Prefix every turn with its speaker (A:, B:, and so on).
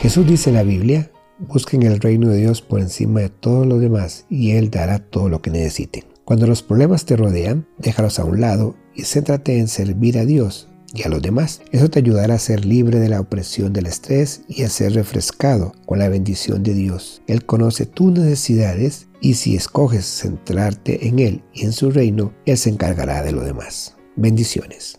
A: Jesús dice en la Biblia, busquen el reino de Dios por encima de todo lo demás y Él dará todo lo que necesiten. Cuando los problemas te rodean, déjalos a un lado y céntrate en servir a Dios y a los demás. Eso te ayudará a ser libre de la opresión del estrés y a ser refrescado con la bendición de Dios. Él conoce tus necesidades y si escoges centrarte en Él y en su reino, Él se encargará de lo demás. Bendiciones.